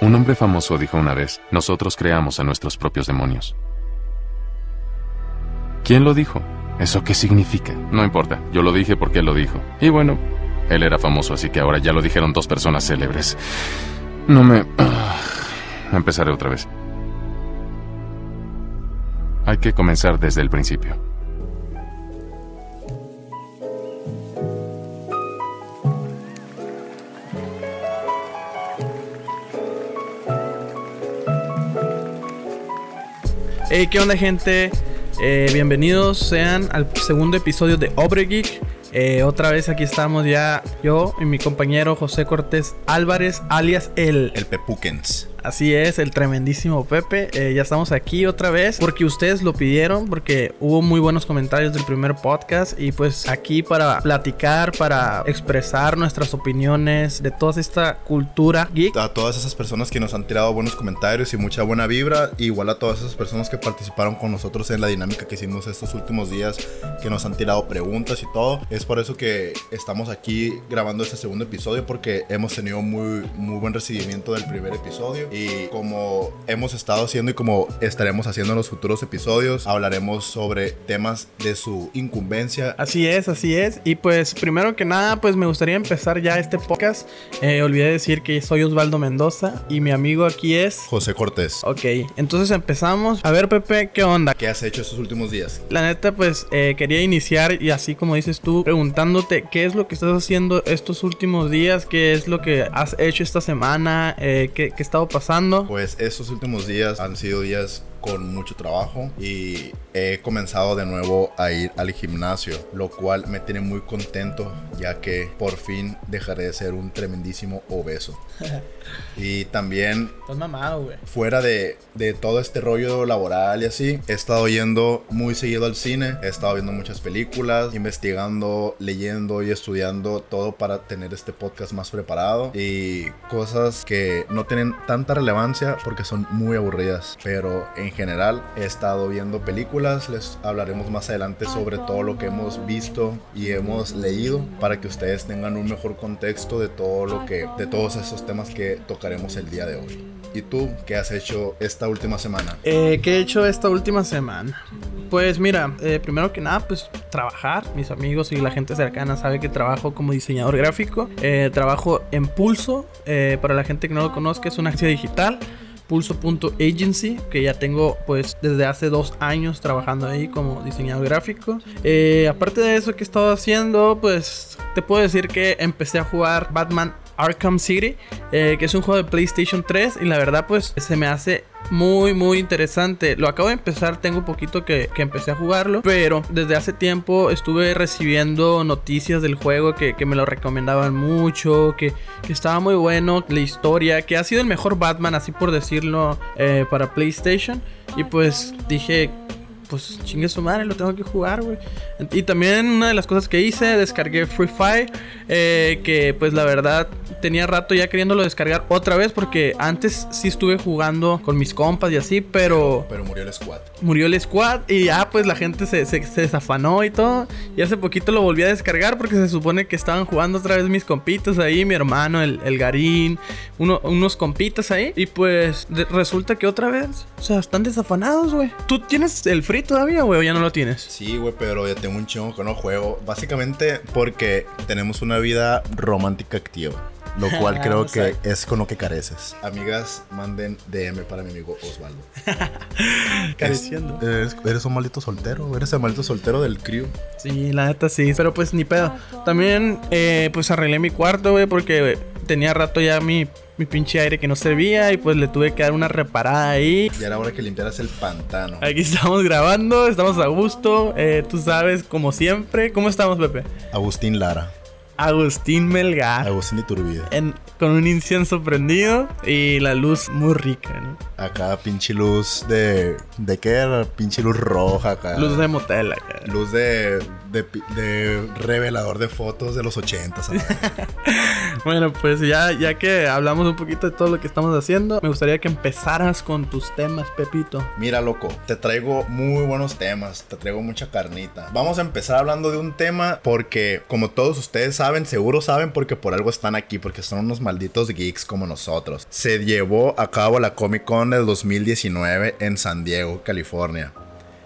Un hombre famoso dijo una vez, nosotros creamos a nuestros propios demonios. ¿Quién lo dijo? ¿Eso qué significa? No importa, yo lo dije porque él lo dijo. Y bueno, él era famoso, así que ahora ya lo dijeron dos personas célebres. No me... Ah, empezaré otra vez. Hay que comenzar desde el principio. Hey, ¿qué onda, gente? Eh, bienvenidos sean al segundo episodio de Obre Geek. Eh, otra vez aquí estamos ya yo y mi compañero José Cortés Álvarez, alias el... El Pepukens. Así es, el tremendísimo Pepe. Eh, ya estamos aquí otra vez porque ustedes lo pidieron, porque hubo muy buenos comentarios del primer podcast y pues aquí para platicar, para expresar nuestras opiniones de toda esta cultura geek. A todas esas personas que nos han tirado buenos comentarios y mucha buena vibra, igual a todas esas personas que participaron con nosotros en la dinámica que hicimos estos últimos días, que nos han tirado preguntas y todo. Es por eso que estamos aquí grabando este segundo episodio porque hemos tenido muy, muy buen recibimiento del primer episodio y como hemos estado haciendo y como estaremos haciendo en los futuros episodios, hablaremos sobre temas de su incumbencia. Así es, así es. Y pues primero que nada, pues me gustaría empezar ya este podcast. Eh, olvidé decir que soy Osvaldo Mendoza y mi amigo aquí es José Cortés. Ok, entonces empezamos. A ver, Pepe, ¿qué onda? ¿Qué has hecho estos últimos días? La neta, pues eh, quería iniciar y así como dices tú, preguntándote qué es lo que estás haciendo estos últimos días, qué es lo que has hecho esta semana, eh, qué, qué ha estado pasando. Pues estos últimos días han sido días con mucho trabajo y he comenzado de nuevo a ir al gimnasio, lo cual me tiene muy contento ya que por fin dejaré de ser un tremendísimo obeso. y también Estás mamado, güey. fuera de, de todo este rollo laboral y así, he estado yendo muy seguido al cine, he estado viendo muchas películas, investigando, leyendo y estudiando todo para tener este podcast más preparado. Y cosas que no tienen tanta relevancia porque son muy aburridas, pero en general he estado viendo películas, les hablaremos más adelante sobre todo lo que hemos visto y hemos leído para que ustedes tengan un mejor contexto de todo lo que de todos esos temas que tocaremos el día de hoy. ¿Y tú qué has hecho esta última semana? Eh, ¿Qué he hecho esta última semana? Pues mira, eh, primero que nada, pues trabajar. Mis amigos y la gente cercana sabe que trabajo como diseñador gráfico. Eh, trabajo en Pulso. para la gente que no lo conozca, es una agencia digital. Pulso.agency, que ya tengo pues desde hace dos años trabajando ahí como diseñador gráfico. Aparte de eso que he estado haciendo, pues te puedo decir que empecé a jugar Batman Arkham City, eh, que es un juego de PlayStation 3 y la verdad pues se me hace muy muy interesante. Lo acabo de empezar, tengo un poquito que, que empecé a jugarlo, pero desde hace tiempo estuve recibiendo noticias del juego que, que me lo recomendaban mucho, que, que estaba muy bueno, la historia, que ha sido el mejor Batman, así por decirlo, eh, para PlayStation. Y pues dije, pues chingue su madre, lo tengo que jugar, güey. Y también una de las cosas que hice, descargué Free Fire, eh, que pues la verdad tenía rato ya queriéndolo descargar otra vez porque antes sí estuve jugando con mis compas y así, pero Pero murió el squad. murió el squad y ya pues la gente se, se, se desafanó y todo. Y hace poquito lo volví a descargar porque se supone que estaban jugando otra vez mis compitas ahí, mi hermano, el, el Garín, uno- unos compitas ahí. Y pues resulta que otra vez, o sea, están desafanados, güey. ¿Tú tienes el free todavía, güey, o ya no lo tienes? Sí, güey, pero ya tengo un chingo que no juego. Básicamente porque tenemos una vida romántica activa. Lo cual creo que es con lo que careces. Amigas, manden DM para mi amigo Osvaldo. Careciendo. Es- eres, eres un maldito soltero. Eres el maldito soltero del crew. Sí, la neta sí, pero pues ni pedo. También, eh, pues arreglé mi cuarto, güey, porque tenía rato ya mi, mi pinche aire que no servía y pues le tuve que dar una reparada ahí. Y era hora que limpiaras el pantano. Aquí estamos grabando, estamos a gusto, eh, tú sabes, como siempre. ¿Cómo estamos, Pepe? Agustín Lara. Agustín Melgar. Agustín Iturbide. en- con un incienso prendido y la luz muy rica, ¿no? Acá pinche luz de... ¿De qué era? Pinche luz roja acá. Luz de motel acá. Luz de, de, de revelador de fotos de los 80. bueno, pues ya, ya que hablamos un poquito de todo lo que estamos haciendo, me gustaría que empezaras con tus temas, Pepito. Mira, loco, te traigo muy buenos temas, te traigo mucha carnita. Vamos a empezar hablando de un tema porque, como todos ustedes saben, seguro saben porque por algo están aquí, porque son unos malditos geeks como nosotros. Se llevó a cabo la Comic Con del 2019 en San Diego, California.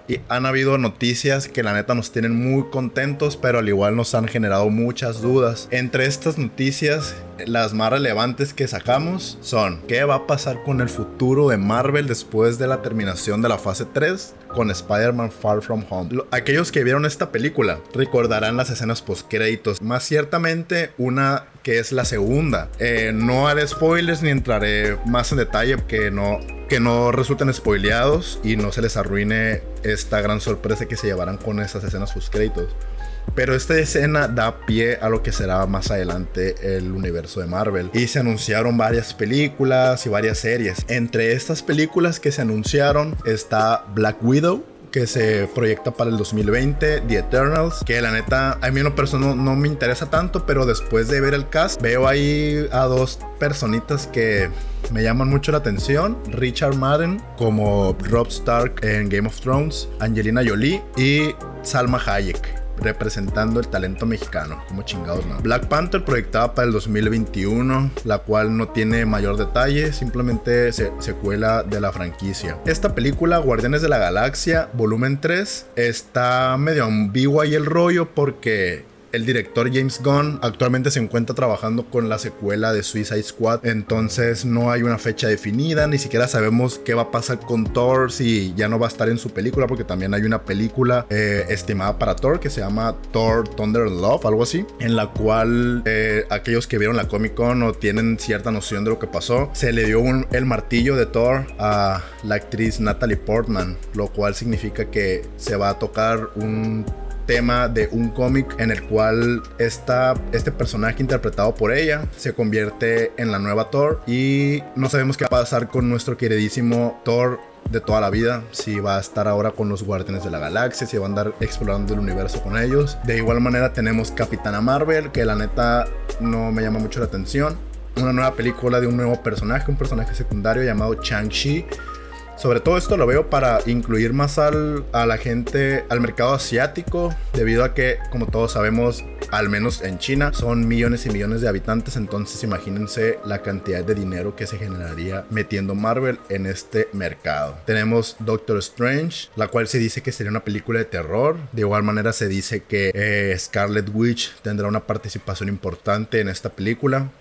Y han habido noticias que la neta nos tienen muy contentos, pero al igual nos han generado muchas dudas. Entre estas noticias, las más relevantes que sacamos son qué va a pasar con el futuro de Marvel después de la terminación de la fase 3 con Spider-Man Far From Home. Aquellos que vieron esta película recordarán las escenas post créditos, más ciertamente una que es la segunda. Eh, no haré spoilers ni entraré más en detalle que no que no resulten spoileados y no se les arruine esta gran sorpresa que se llevarán con esas escenas post créditos. Pero esta escena da pie a lo que será más adelante el universo de Marvel. Y se anunciaron varias películas y varias series. Entre estas películas que se anunciaron está Black Widow, que se proyecta para el 2020, The Eternals, que la neta a mí en lo personal no, me interesa tanto, pero después de ver el cast veo ahí a dos personitas que me llaman mucho la atención. Richard Madden como Rob Stark en Game of Thrones, Angelina Jolie y Salma Hayek representando el talento mexicano. Como chingados, ¿no? Black Panther proyectada para el 2021, la cual no tiene mayor detalle, simplemente se secuela de la franquicia. Esta película, Guardianes de la Galaxia, volumen 3, está medio ambigua y el rollo porque el director James Gunn actualmente se encuentra trabajando con la secuela de Suicide Squad, entonces no hay una fecha definida, ni siquiera sabemos qué va a pasar con Thor si ya no va a estar en su película, porque también hay una película eh, estimada para Thor que se llama Thor Thunder Love, algo así, en la cual eh, aquellos que vieron la Comic Con o tienen cierta noción de lo que pasó, se le dio el martillo de Thor a la actriz Natalie Portman, lo cual significa que se va a tocar un tema de un cómic en el cual esta, este personaje interpretado por ella se convierte en la nueva Thor y no sabemos qué va a pasar con nuestro queridísimo Thor de toda la vida, si va a estar ahora con los Guardianes de la Galaxia, si va a andar explorando el universo con ellos. De igual manera tenemos Capitana Marvel, que la neta no me llama mucho la atención. Una nueva película de un nuevo personaje, un personaje secundario llamado Chang-Chi sobre todo esto lo veo para incluir más al, a la gente, al mercado asiático, debido a que, como todos sabemos, al menos en China, son millones y millones de habitantes, entonces imagínense la cantidad de dinero que se generaría metiendo Marvel en este mercado. Tenemos Doctor Strange, la cual se dice que sería una película de terror, de igual manera se dice que eh, Scarlet Witch tendrá una participación importante en esta película.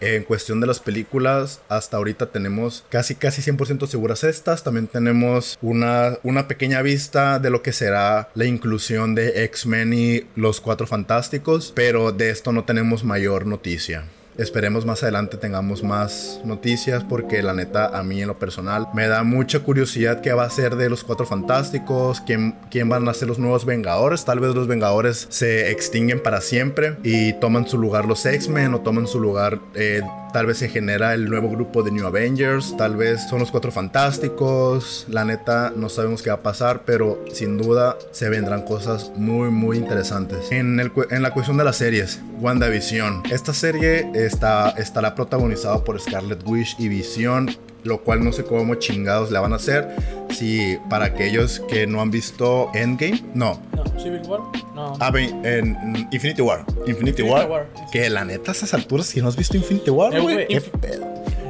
En cuestión de las películas, hasta ahorita tenemos casi casi 100% seguras estas. También tenemos una, una pequeña vista de lo que será la inclusión de X-Men y los Cuatro Fantásticos, pero de esto no tenemos mayor noticia. Esperemos más adelante tengamos más noticias porque la neta a mí en lo personal me da mucha curiosidad qué va a ser de los Cuatro Fantásticos, quién, quién van a ser los nuevos Vengadores. Tal vez los Vengadores se extinguen para siempre y toman su lugar los X-Men o toman su lugar... Eh, Tal vez se genera el nuevo grupo de New Avengers, tal vez son los cuatro fantásticos. La neta, no sabemos qué va a pasar, pero sin duda se vendrán cosas muy, muy interesantes. En, el, en la cuestión de las series, WandaVision. Esta serie está, estará protagonizada por Scarlet Witch y Vision lo cual no sé cómo chingados la van a hacer. Si para aquellos que no han visto Endgame, no. No, Civil War, no. Ah, en Infinity War. Infinity, War, Que la neta, a esas alturas, si no has visto Infinity War, eh, güey, qué pedo.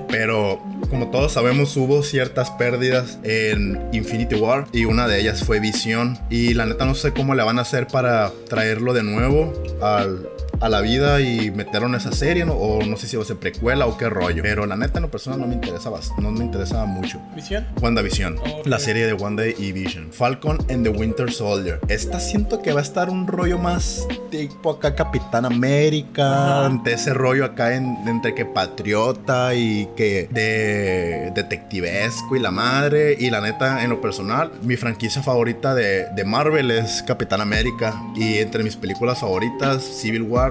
Pero como todos sabemos, hubo ciertas pérdidas en Infinity War y una de ellas fue Visión. Y la neta no sé cómo le van a hacer para traerlo de nuevo al, a la vida y metieron esa serie, ¿no? o no sé si va a ser precuela o qué rollo. Pero la neta, en lo personal, no me interesa, no me interesa mucho. ¿Visión? WandaVision. Oh, La serie de Wanda y Vision. Falcon and the Winter Soldier. Esta siento que va a estar un rollo más tipo acá Capitán América, de ese rollo acá entre que patriota y que de detectivesco y la madre. Y la neta, en lo personal, mi franquicia favorita de, de Marvel es Capitán América. Y entre mis películas favoritas, Civil War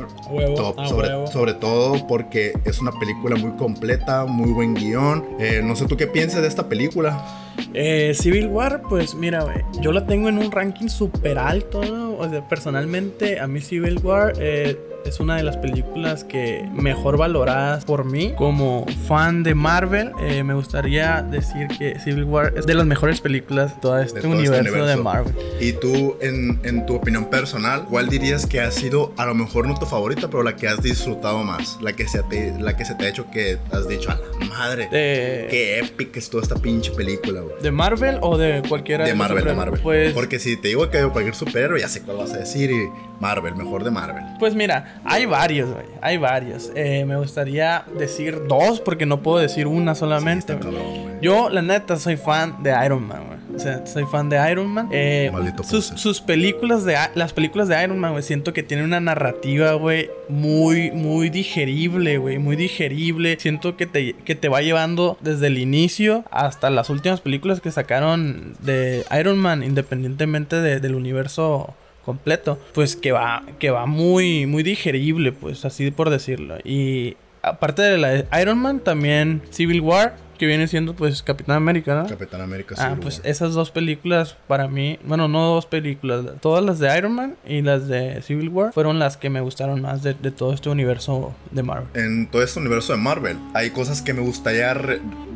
sobre, sobre, todo porque es una película muy completa, muy buen guion. Eh, no sé tú qué piensas de esta película. Eh, Civil War, pues mira, yo la tengo en un ranking súper alto. o sea, personalmente, a mí Civil War eh, es una de las películas que mejor valoradas por mí. Como fan de Marvel, eh, me gustaría decir que Civil War es de las mejores películas de todo este, todo este universo, de. Marvel. Y tú, en, en tu opinión personal, ¿cuál dirías que ha sido, a lo mejor no tu favorita, pero la que has disfrutado más? La que se te, la que se te ha hecho que has dicho, a la madre, qué épica es toda esta pinche película, güey. ¿De Marvel o de cualquiera De Marvel, de? Marvel. Pues, Porque si te digo que cualquier superhéroe, ya sé cuál vas a decir. Y Marvel, mejor de Marvel. Pues mira, hay varios, güey. Hay varios. Eh, me gustaría decir dos porque no puedo decir una solamente. Está cabrón, güey. Yo, la neta, soy fan de Iron Man, güey. O sea, soy fan de Iron Man. Eh, sus, películas de las películas de Iron Man, güey, siento que tienen una narrativa, güey, muy, muy digerible, güey, muy digerible. Siento que te, que te va llevando desde el inicio hasta las últimas películas que sacaron de Iron Man, independientemente de- del universo completo, pues que va, que va muy, muy digerible, pues así por decirlo. Y aparte de la de Iron Man, también Civil War, que viene siendo pues Capitán América, ¿no? Capitán América Ah, Civil pues War. esas dos películas para mí, bueno, no dos películas, todas las de Iron Man y las de Civil War fueron las que me gustaron más de, de todo este universo de Marvel. En todo este universo de Marvel, hay cosas que me gustaría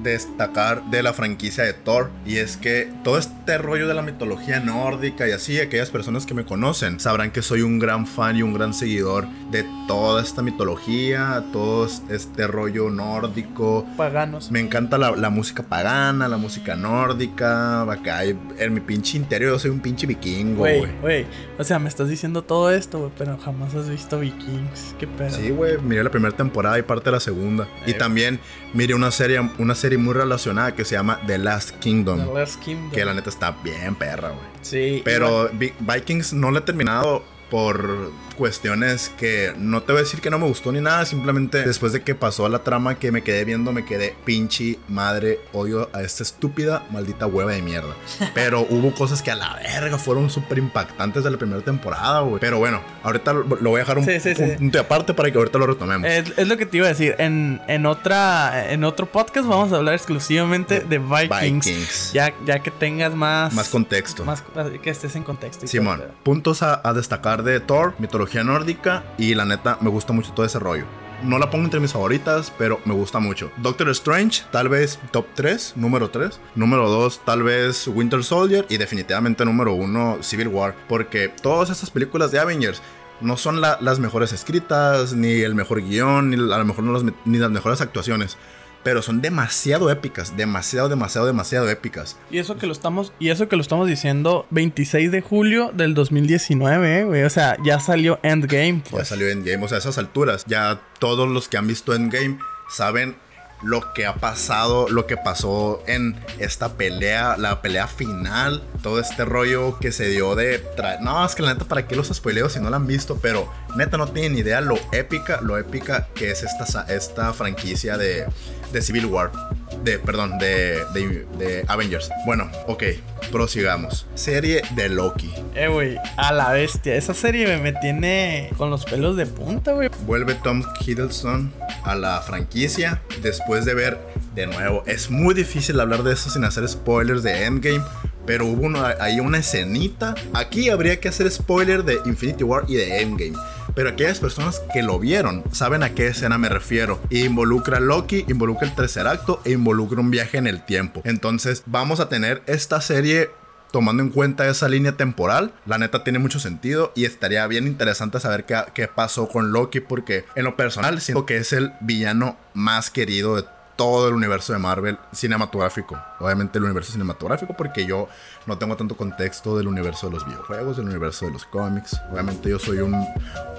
destacar de la franquicia de Thor. Y es que todo este rollo de la mitología nórdica y así, aquellas personas que me conocen sabrán que soy un gran fan y un gran seguidor de toda esta mitología, todo este rollo nórdico. Paganos. Me encanta la, la música pagana, la música nórdica. Acá en mi pinche interior yo soy un pinche vikingo, Güey, güey. o sea, me estás diciendo todo esto, güey, pero jamás has visto Vikings. Qué pedo. Sí, güey, miré la primera temporada y parte de la segunda. Y Eh. también miré una serie, una serie muy relacionada que se llama The Last Kingdom. The Last Kingdom. Que la neta está bien perra, güey. Sí. Pero Vi- Vikings no la he terminado por cuestiones que no te voy a decir que no me gustó ni nada, simplemente después de que pasó la trama que me quedé viendo, me quedé pinche madre, odio a esta estúpida maldita hueva de mierda. Pero hubo cosas que a la verga fueron súper impactantes de la primera temporada, güey. Pero bueno, ahorita lo, lo voy a dejar un, Sí, sí, sí. un punto aparte para que ahorita lo retomemos. Es, es lo que te iba a decir. En, en otra en otro podcast vamos a hablar exclusivamente de Vikings. Vikings. Ya, ya que tengas más. Más contexto. Más que estés en contexto. Simón, puntos a, a destacar de Thor, mitología nórdica y la neta me gusta mucho todo ese rollo. No la pongo entre mis favoritas, pero me gusta mucho. Doctor Strange, tal vez top 3, número 3. Número 2, tal vez Winter Soldier. Y definitivamente número 1, Civil War. Porque todas estas películas de Avengers no son la- las mejores escritas, ni el mejor guion, ni a lo mejor ni las mejores actuaciones. Pero son demasiado épicas, demasiado, demasiado, demasiado épicas. Y eso que lo estamos y eso que lo estamos diciendo 26 de julio del 2019, eh, güey. O sea, ya salió Endgame. Ya Pues. salió Endgame, o sea, a esas alturas, ya todos los que han visto Endgame saben lo que ha pasado, lo que pasó en esta pelea, la pelea final, todo este rollo que se dio de... No, es que la neta, ¿para qué los spoileo si no la han visto? Pero neta no tienen idea lo épica, lo épica que es esta, esta franquicia de, de Civil War. De, perdón, de, de, de Avengers. Bueno, ok, prosigamos. Serie de Loki. Eh, güey, a la bestia. Esa serie me, me tiene con los pelos de punta, güey. Vuelve Tom Hiddleston a la franquicia después de ver de nuevo. Es muy difícil hablar de eso sin hacer spoilers de Endgame. Pero hubo una- ahí una escenita. Aquí habría que hacer spoiler de Infinity War y de Endgame. Pero aquellas personas que lo vieron saben a qué escena me refiero. Involucra a Loki, involucra el tercer acto e involucra un viaje en el tiempo. Entonces vamos a tener esta serie tomando en cuenta esa línea temporal, la neta tiene mucho sentido y estaría bien interesante saber qué, qué pasó con Loki porque en lo personal siento que es el villano más querido de todo el universo de Marvel cinematográfico. Obviamente el universo cinematográfico porque yo no tengo tanto contexto del universo de los videojuegos, del universo de los cómics. Obviamente yo soy un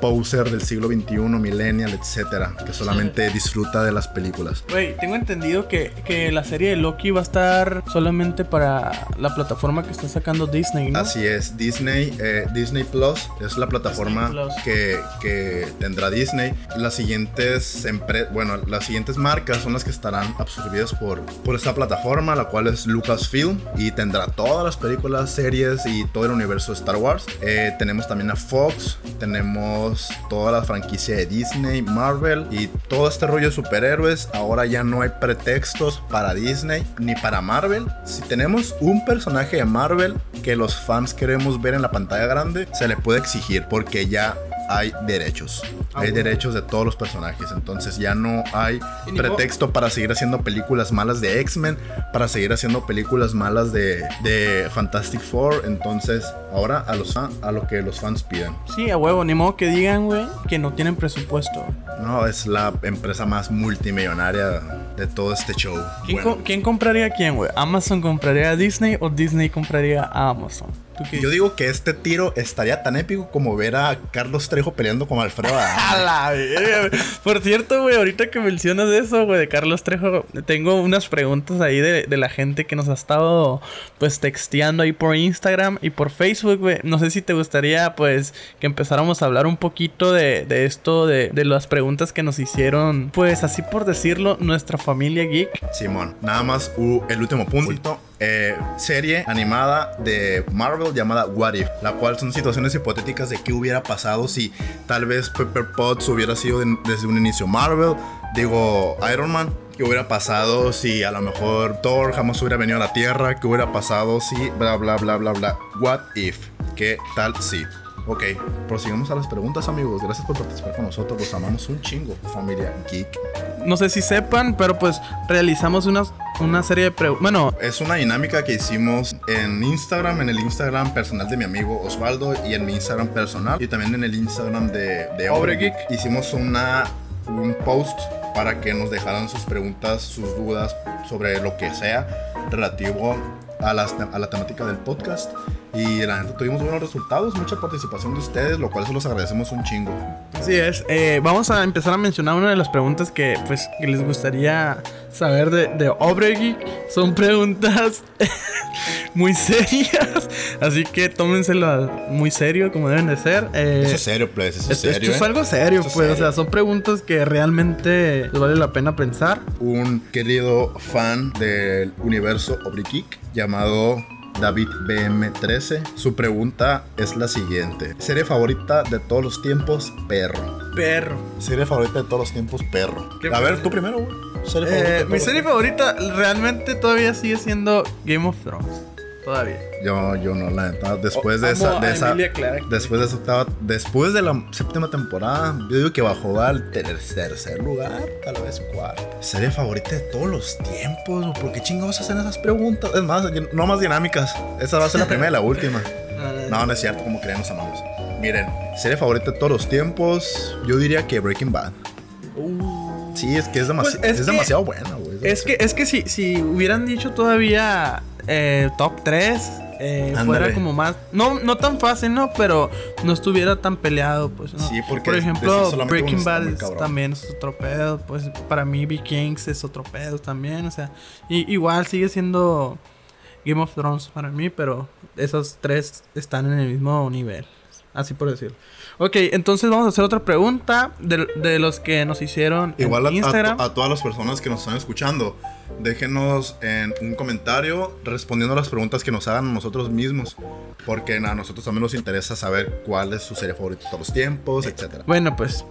poser del siglo XXI, millennial, etcétera, que solamente disfruta de las películas. Güey, tengo entendido que, que la serie de Loki va a estar solamente para la plataforma que está sacando Disney, ¿no? Así es, Disney, eh, Disney Plus es la plataforma que, que tendrá Disney. Las siguientes bueno, las siguientes marcas son las que estarán absorbidas por, por esta plataforma, la cual es Lucasfilm y tendrá todas las películas, series y todo el universo de Star Wars. Eh, tenemos también a Fox, tenemos toda la franquicia de Disney, Marvel y todo este rollo de superhéroes. Ahora ya no hay pretextos para Disney ni para Marvel. Si tenemos un personaje de Marvel, que los fans queremos ver en la pantalla grande, se le puede exigir porque ya hay derechos. Ah, hay bueno. derechos de todos los personajes. Entonces ya no hay pretexto para seguir haciendo películas malas de X-Men, para seguir haciendo películas malas de, de Fantastic Four. Entonces ahora a, los, fan- a lo que los fans piden. Sí, a huevo, ni modo que digan, güey, que no tienen presupuesto. No, es la empresa más multimillonaria de todo este show. ¿Quién, Bueno, co- quién compraría a quién, güey? ¿Amazon compraría a Disney o Disney compraría a Amazon? ¿Tú qué yo digo que este tiro estaría tan épico como ver a Carlos Trejo peleando con Alfredo Adame. Por cierto, güey, ahorita que mencionas eso, güey, de Carlos Trejo, tengo unas preguntas ahí de, de la gente que nos ha estado, pues, texteando ahí por Instagram y por Facebook, güey. No sé si te gustaría, pues, que empezáramos a hablar un poquito de, de esto, de, de las preguntas que nos hicieron, pues, así por decirlo, nuestra familia geek. Simón, nada más uh, el último punto. Eh, serie animada de Marvel llamada What If, la cual son situaciones hipotéticas de qué hubiera pasado si tal vez Pepper Potts hubiera sido de- desde un inicio Marvel, digo Iron Man, qué hubiera pasado si a lo mejor Thor jamás hubiera venido a la Tierra, qué hubiera pasado si bla bla bla bla bla. What If, qué tal si. Ok, prosigamos a las preguntas amigos, gracias por participar con nosotros, los amamos un chingo, familia geek. No sé si sepan, pero pues realizamos unas, una serie de preguntas. Bueno, Es una dinámica que hicimos en Instagram, en el Instagram personal de mi amigo Osvaldo y en mi Instagram personal y también en el Instagram de, de Obregeek. Hicimos una, un post para que nos dejaran sus preguntas, sus dudas sobre lo que sea relativo a, las- a la temática del podcast. Y la gente tuvimos buenos resultados, mucha participación de ustedes, lo cual se los agradecemos un chingo. Así es. Eh, vamos a empezar a mencionar una de las preguntas que, pues, que les gustaría saber de, de Obregeek. Son preguntas muy serias. Así que tómenselo muy serio, como deben de ser. Eh, Eso es serio, pues, eso es esto, serio. esto es ¿eh? algo serio, Esto pues. O sea, son preguntas que realmente les vale la pena pensar. un querido fan del universo Obrigeek llamado David BM13. Su pregunta es la siguiente: ¿Serie favorita de todos los tiempos? Perro. Perro. Serie favorita de todos los tiempos, perro. ¿Qué A ver, tú primero, güey. Serie favorita de Eh, todos mi los serie tiempos. favorita realmente todavía sigue siendo Game of Thrones. Todavía. Yo, yo no, la neta. Después de Amo esa. a De esa. Después de esa octava- después de la séptima temporada, yo digo que bajó al ter- tercer lugar, tal vez cuarto. Serie favorita de todos los tiempos, ¿por qué chingados hacen esas preguntas? Es más, no más dinámicas. Esa va a ser la primera y la última. No, no es cierto, como creen los amigos. Miren, serie favorita de todos los tiempos, yo diría que Breaking Bad. Uh. Sí, es que es, demasi- Pues es es que- demasiado buena, güey. Es que, es que si, si hubieran dicho todavía eh, top 3, eh, fuera como más. No, no tan fácil, ¿no? Pero no estuviera tan peleado, pues. ¿no? Sí, porque Por ejemplo, Breaking Bad también es otro pedo. Pues para mí, Vikings es otro pedo también. O sea, y, igual sigue siendo Game of Thrones para mí, pero esos tres están en el mismo nivel. Así por decirlo. Ok, entonces vamos a hacer otra pregunta de, de los que nos hicieron Igual a, en a- Instagram. a todas las personas que nos están escuchando, déjenos en un comentario respondiendo a las preguntas que nos hagan a nosotros mismos. Porque a nosotros también nos interesa saber cuál es su serie favorita de todos los tiempos, etc. Bueno, pues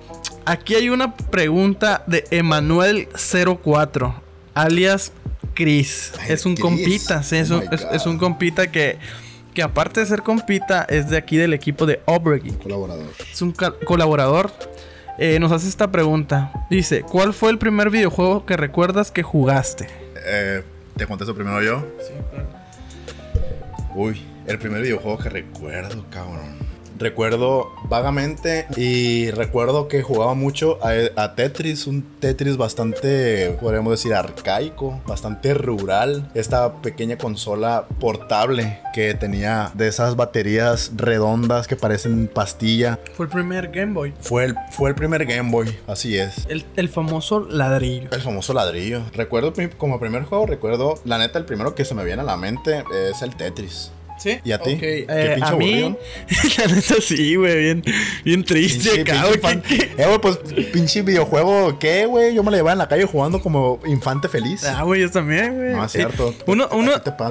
aquí hay una pregunta de Emanuel04, alias Chris. Ay, es un Chris. compita, sí, es, Oh un, my es- God. es un compita que, que aparte de ser compita, es de aquí del equipo de Obregie. Colaborador. Es un colaborador. Eh, nos hace esta pregunta. Dice, ¿cuál fue el primer videojuego que recuerdas que jugaste? Eh, Te contesto primero yo. Uy, el primer videojuego que recuerdo, cabrón. Recuerdo vagamente y recuerdo que jugaba mucho a, a Tetris, un Tetris bastante, podríamos decir, arcaico, bastante rural. Esta pequeña consola portable que tenía de esas baterías redondas que parecen pastilla. Fue el primer Game Boy. Fue el, fue el primer Game Boy, así es. El, el famoso ladrillo. El famoso ladrillo. Recuerdo como primer juego, recuerdo, la neta, el primero que se me viene a la mente es el Tetris. ¿Sí? ¿Y a ti? Ok, ¿Qué eh, pinche a mí, la neta sí, güey, bien, bien triste ¿qué- qué? Eh, güey, pues pinche videojuego, ¿qué, güey? Yo me la llevaba en la calle jugando como infante feliz. Ah, güey, yo también, güey. no, es cierto. Uno, uno, te pagan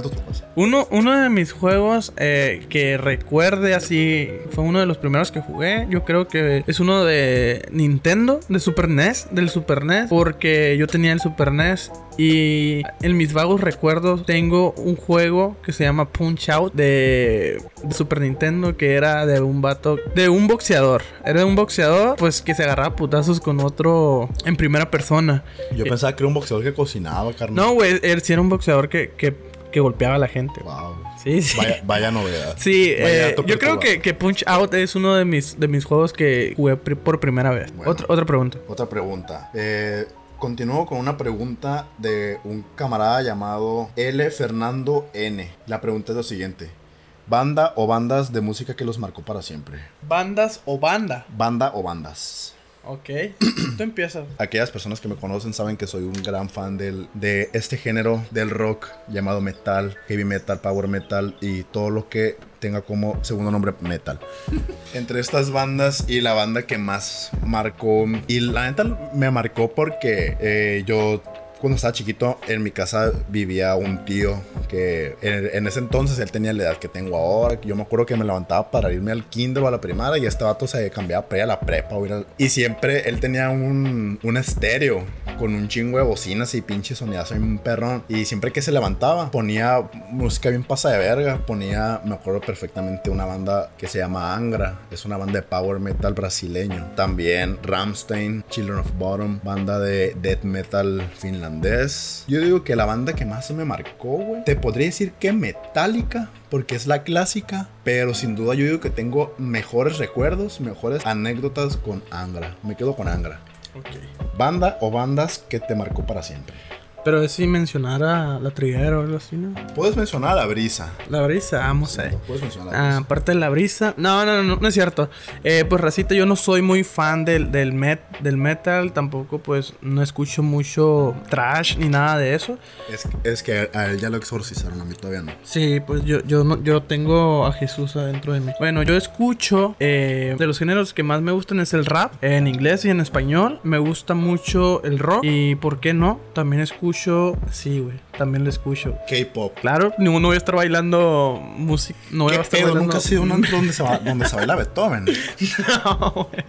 uno, uno de mis juegos eh, que recuerde así, fue uno de los primeros que jugué. Yo creo que es uno de Nintendo, de Super NES, del Super NES, porque yo tenía el Super NES Y en mis vagos recuerdos tengo un juego que se llama Punch Out de, de Super Nintendo que era de un vato, de un boxeador. Era un boxeador pues que se agarraba putazos con otro en primera persona. Yo pensaba que era un boxeador que cocinaba, carnal. No, güey, él sí era un boxeador que, que, que golpeaba a la gente. Wow. Sí, sí. Vaya, vaya novedad. Sí, Vaya eh, yo creo que, que Punch Out es uno de mis, de mis juegos que jugué por primera vez. Bueno. Otra, otra pregunta. Otra pregunta. Eh, continúo con una pregunta de un camarada llamado L. Fernando N. La pregunta es lo siguiente. ¿Banda o bandas de música que los marcó para siempre? ¿Bandas o banda? ¿Banda o bandas? Ok. Tú empiezas. Aquellas personas que me conocen saben que soy un gran fan del, de este género del rock llamado metal, heavy metal, power metal y todo lo que tenga como segundo nombre metal. Entre estas bandas y la banda que más marcó, y la neta me marcó porque eh, yo cuando estaba chiquito en mi casa vivía un tío que en, en ese entonces él tenía la edad que tengo ahora. Yo me acuerdo que me levantaba para irme al kinder o a la primaria y este vato se cambiaba para a la prepa. o ir al- Y siempre él tenía un, un estéreo con un chingo de bocinas y pinche sonidazo y un perrón. Y siempre que se levantaba ponía música bien pasa de verga. Ponía, me acuerdo perfectamente, una banda que se llama Angra. Es una banda de power metal brasileño. También Ramstein, Children of Bottom, banda de death metal finlandés. Yo digo que la banda que más me marcó, güey, te podría decir que Metallica, porque es la clásica, pero sin duda yo digo que tengo mejores recuerdos, mejores anécdotas con Angra. Me quedo con Angra. Ok. Banda o bandas que te marcó para siempre. Pero es si mencionara la triguera o algo así, ¿no? Puedes mencionar a la brisa. La brisa, vamos a ver. Puedes mencionar a la Ah, brisa. aparte de la brisa. No, no, no, no es cierto. Eh, pues Racita, yo no soy muy fan del, del, met, del metal. Tampoco, pues, no escucho mucho trash ni nada de eso. Es, es que a él ya lo exorcizaron, a mí todavía no. Sí, pues yo, yo, no, yo tengo a Jesús adentro de mí. Bueno, yo escucho eh, de los géneros que más me gustan es el rap, en inglés y en español. Me gusta mucho el rock. Y por qué no, también escucho. Sí, güey, también lo escucho. K-pop. Claro, no, no voy a estar bailando música. No voy a ¿Qué estar pedo? bailando. Nunca has sido un antro donde se, va- donde se baila Beethoven. No, güey.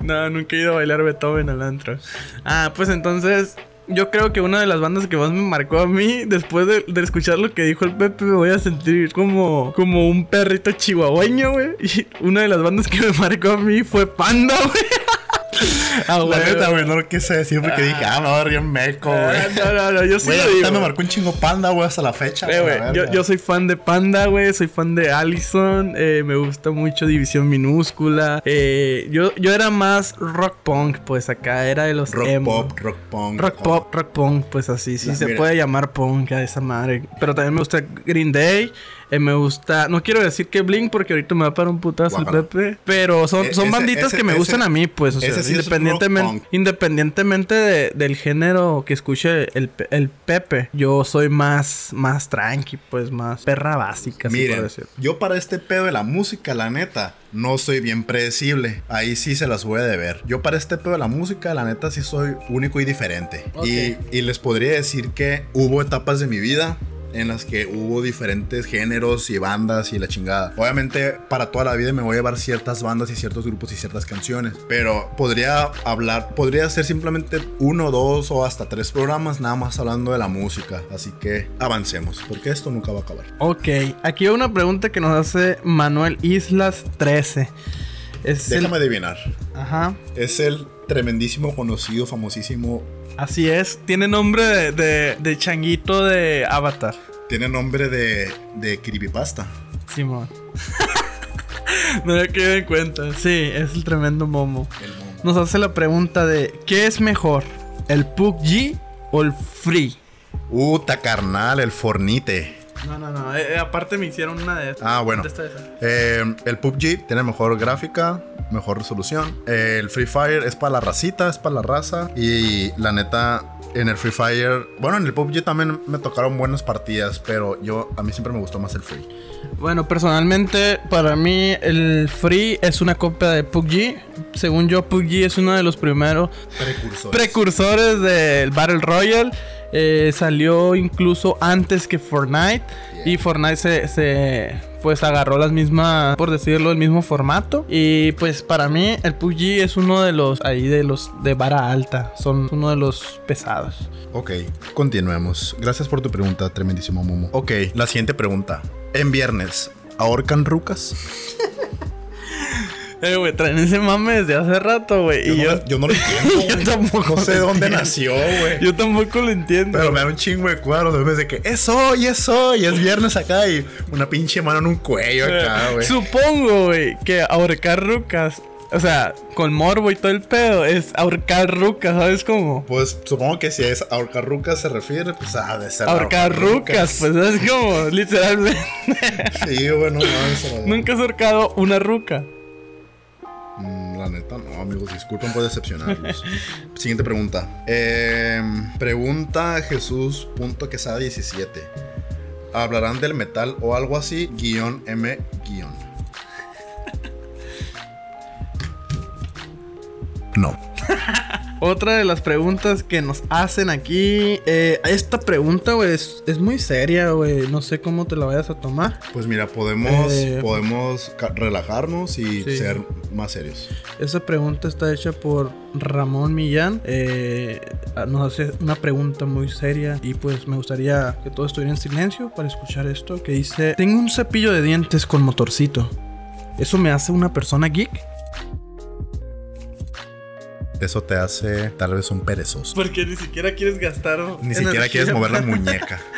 No, nunca he ido a bailar Beethoven al antro. Ah, pues entonces. Yo creo que una de las bandas que más me marcó a mí, después de, de escuchar lo que dijo el Pepe, me voy a sentir como, como un perrito chihuahueño, güey. Y una de las bandas que me marcó a mí fue Panda, güey. Ah, La güey. neta, güey, no lo quise decir porque dije, ah, me voy a reír meco, güey. Ah, No, no, no, yo sí Güey, lo digo. me marcó un chingo panda, güey, hasta la fecha. Eh, güey, la yo, yo soy fan de Panda, güey. Soy fan de Allison. eh, me gusta mucho División Minúscula. eh, yo, yo era más rock punk, pues acá era de los Rock emo. pop, rock punk. Rock pop, rock punk, pues así, sí La- se mira. puede llamar punk a esa madre. Pero también me gusta Green Day. Eh, me gusta, no quiero decir que Blink porque ahorita me va para un putazo el. Pepe. Pero son, E- son ese- banditas ese- que me ese- gustan a mí, pues. O sea, sí independientemente, independientemente de- del género que escuche el, el Pepe, yo soy más, más tranqui, pues más perra básica, si Miren, decir. yo para este pedo de la música, la neta, no soy bien predecible. Ahí sí se las voy a deber. Yo para este pedo de la música, la neta, sí soy único y diferente. Y, y les podría decir que hubo etapas de mi vida en las que hubo diferentes géneros y bandas y la chingada. Obviamente, para toda la vida me voy a llevar ciertas bandas y ciertos grupos y ciertas canciones. Pero podría hablar, podría ser simplemente uno, dos o hasta tres programas nada más hablando de la música. Así que avancemos, porque esto nunca va a acabar. Ok, aquí hay una pregunta que nos hace Manuel Islas 13. Es el- Déjame adivinar. Ajá. Es el tremendísimo, conocido, famosísimo. Así es, tiene nombre de, de, de changuito de Avatar. Tiene nombre de, de creepypasta. Simón. no me quedado en cuenta. Sí, es el tremendo momo. El. Nos hace la pregunta de ¿qué es mejor? ¿El PUBG o el Free? Uta carnal, el fornite. No, no, no. eh, eh, aparte me hicieron una de estas. Ah, bueno. Eh, el PUBG tiene mejor gráfica, mejor resolución. Eh, el Free Fire es para la racita, es para la raza. Y la neta, en el Free Fire, bueno, en el PUBG también me tocaron buenas partidas, pero yo, a mí siempre me gustó más el Free. Bueno, personalmente, para mí el Free es una copia de PUBG. Según yo, PUBG es uno de los primeros Precursores. precursores del Battle Royale. Eh, salió incluso antes que Fortnite. Y Fortnite se, se- pues agarró las mismas, por decirlo, el mismo formato. Y pues para mí el PUBG es uno de los ahí de los de vara alta. Son uno de los pesados. Ok, continuemos. Gracias por tu pregunta, tremendísimo Momo. Ok, la siguiente pregunta. En viernes, ¿ahorcan rucas? Eh, güey, traen ese mame desde hace rato, güey. Y yo, no, yo no lo entiendo. yo tampoco No sé de dónde nació, güey. Yo tampoco lo entiendo. Pero me da un chingo de cuadros de vez de que es hoy, es hoy, es viernes acá y una pinche mano en un cuello acá, güey. Supongo, güey, que ahorcar rucas, o sea, con morbo y todo el pedo, es ahorcar rucas, ¿sabes cómo? Pues supongo que si es ahorcar rucas se refiere, pues ha de ser Ahorcar rucas, pues ¿sabes cómo? Literalmente. Sí, bueno, no, eso no. Nunca has ahorcado una ruca. Mm, La neta, no, amigos, disculpen por decepcionarlos. Siguiente pregunta. Eh, pregunta Jesús.quesada17. ¿Hablarán del metal o algo así? Guión M guion. No. Otra de las preguntas que nos hacen aquí. eh, esta pregunta, güey, es, es muy seria, güey. No sé cómo te la vayas a tomar. Pues mira, podemos, Eh, podemos relajarnos y Sí. ser más serios. Esa pregunta está hecha por Ramón Millán. Eh, nos hace una pregunta muy seria y pues me gustaría que todo estuviera en silencio para escuchar esto que dice, tengo un cepillo de dientes con motorcito. ¿Eso me hace una persona geek? Eso te hace tal vez un perezoso. Porque ni siquiera quieres gastar... Ni siquiera quieres mover la muñeca.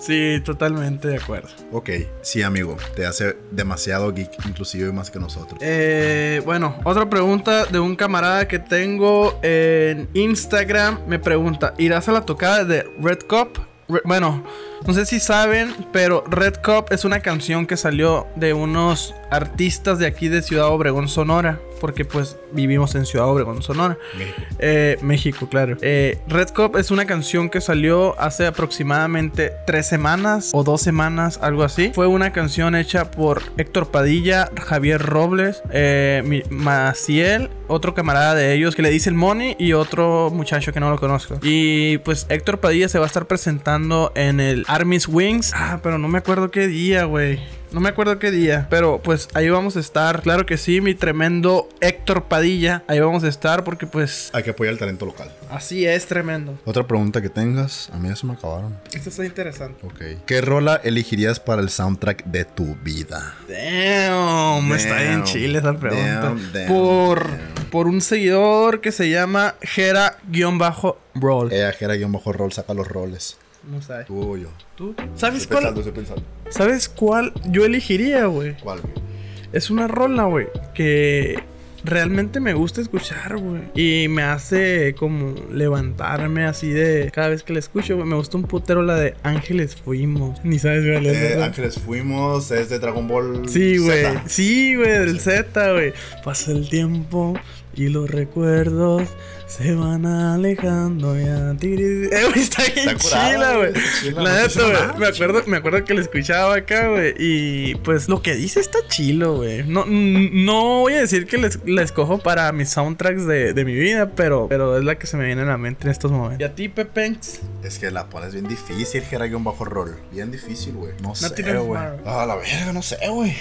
Sí, totalmente de acuerdo. Ok, sí, amigo. Te hace demasiado geek, inclusive más que nosotros. Eh, bueno, otra pregunta de un camarada que tengo en Instagram. Me pregunta, ¿irás a la tocada de Red Cup? Re- bueno, no sé si saben, pero Red Cup es una canción que salió de unos artistas de aquí de Ciudad Obregón, Sonora. Porque pues vivimos en Ciudad Obregón, Sonora. Eh, México, claro. Eh, Red Cup es una canción que salió hace aproximadamente tres semanas o dos semanas, algo así. Fue una canción hecha por Héctor Padilla, Javier Robles, eh, Maciel, otro camarada de ellos que le dice el Money y otro muchacho que no lo conozco. Y pues Héctor Padilla se va a estar presentando en el Army's Wings. Ah, pero no me acuerdo qué día, güey. No me acuerdo qué día, pero pues ahí vamos a estar. Claro que sí, mi tremendo Héctor Padilla. Ahí vamos a estar porque pues Hay que apoyar el talento local. así es tremendo. Otra pregunta que tengas. A mí ya se me acabaron. Esto está interesante. Ok. ¿Qué rola elegirías para el soundtrack de tu vida? Damn, está bien Damn, chile esa pregunta. damn, damn, por, damn. por un seguidor que se llama Jera-Roll. Ella, Jera, guion bajo rol, saca los roles. No sabes. Tú o yo. ¿Tú? ¿Sabes Estoy pensando, cuál? estoy pensando. ¿Sabes cuál yo elegiría, güey? ¿Cuál? güey? Es una rola, güey, que realmente me gusta escuchar, güey. Y me hace como levantarme así de cada vez que la escucho, güey. Me gusta un putero la de Ángeles Fuimos. Ni sabes, güey. Eh, Ángeles Fuimos, es de Dragon Ball. Sí, güey. Sí, güey, del Z, güey. Pasa el tiempo y los recuerdos se van alejando ya. Tiri- Eh, güey, está bien Está chila, güey. La no neta, güey. Me acuerdo, me acuerdo que lo escuchaba acá, güey. Y pues lo que dice está chilo, güey. No, no voy a decir que les- la escojo para mis soundtracks de, de mi vida, pero, pero es la que se me viene a la mente en estos momentos. ¿Y a ti, Pepenx? Es que la pones bien difícil, Jera, guion bajo rol. Bien difícil, güey. No sé, tienes güey. Ah, la verga, no sé, güey.